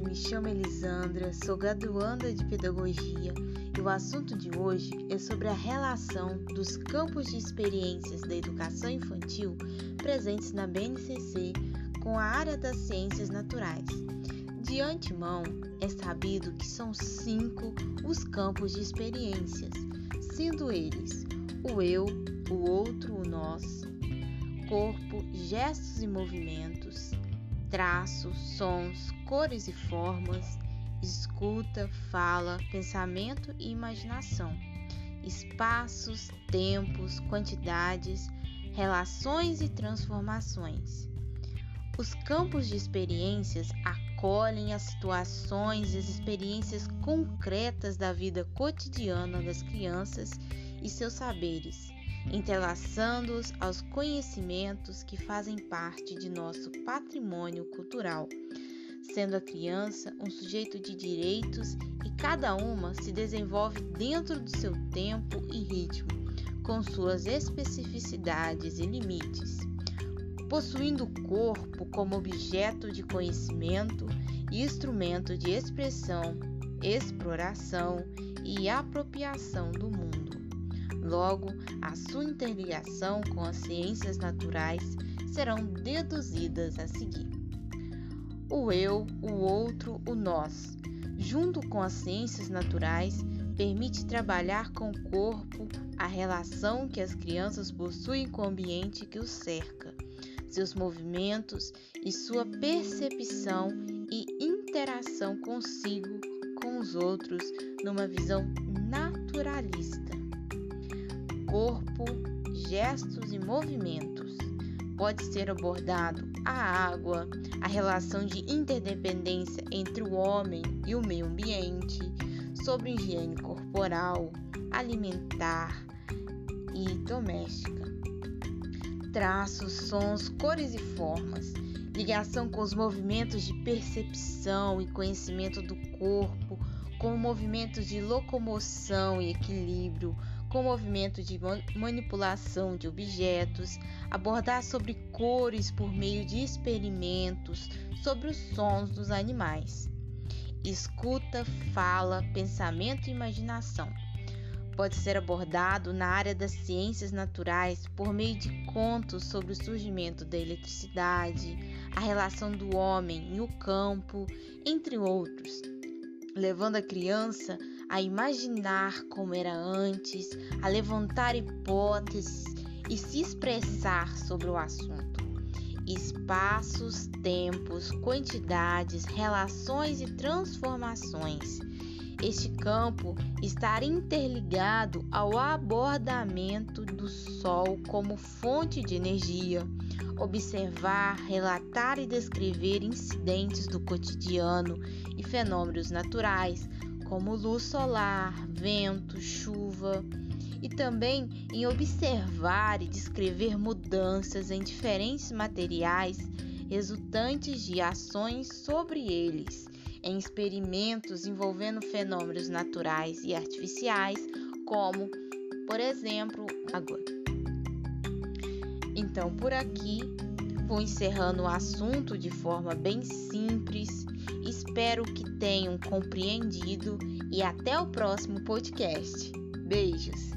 me chamo Elisandra, sou graduanda de Pedagogia e o assunto de hoje é sobre a relação dos campos de experiências da educação infantil presentes na BNCC com a área das ciências naturais. De antemão, é sabido que são cinco os campos de experiências, sendo eles o eu, o outro, o nós, corpo, gestos e movimentos, traços, sons, cores e formas, escuta, fala, pensamento e imaginação, espaços, tempos, quantidades, relações e transformações. Os campos de experiências acolhem as situações e as experiências concretas da vida cotidiana das crianças e seus saberes entrelaçando-os aos conhecimentos que fazem parte de nosso patrimônio cultural, sendo a criança um sujeito de direitos e cada uma se desenvolve dentro do seu tempo e ritmo, com suas especificidades e limites. Possuindo o corpo como objeto de conhecimento e instrumento de expressão, exploração e apropriação do mundo. Logo, a sua interligação com as ciências naturais serão deduzidas a seguir. O eu, o outro, o nós, junto com as ciências naturais, permite trabalhar com o corpo a relação que as crianças possuem com o ambiente que os cerca, seus movimentos e sua percepção e interação consigo com os outros numa visão naturalista corpo, gestos e movimentos. Pode ser abordado a água, a relação de interdependência entre o homem e o meio ambiente, sobre higiene corporal, alimentar e doméstica. Traços, sons, cores e formas, ligação com os movimentos de percepção e conhecimento do corpo, com movimentos de locomoção e equilíbrio, com movimento de manipulação de objetos, abordar sobre cores por meio de experimentos, sobre os sons dos animais. Escuta, fala, pensamento e imaginação. Pode ser abordado na área das ciências naturais por meio de contos sobre o surgimento da eletricidade, a relação do homem e o campo, entre outros, levando a criança a imaginar como era antes, a levantar hipóteses e se expressar sobre o assunto. Espaços, tempos, quantidades, relações e transformações. Este campo está interligado ao abordamento do Sol como fonte de energia, observar, relatar e descrever incidentes do cotidiano e fenômenos naturais, como luz solar, vento, chuva, e também em observar e descrever mudanças em diferentes materiais resultantes de ações sobre eles, em experimentos envolvendo fenômenos naturais e artificiais, como, por exemplo, agora. Então, por aqui, vou encerrando o assunto de forma bem simples Espero que tenham compreendido e até o próximo podcast. Beijos!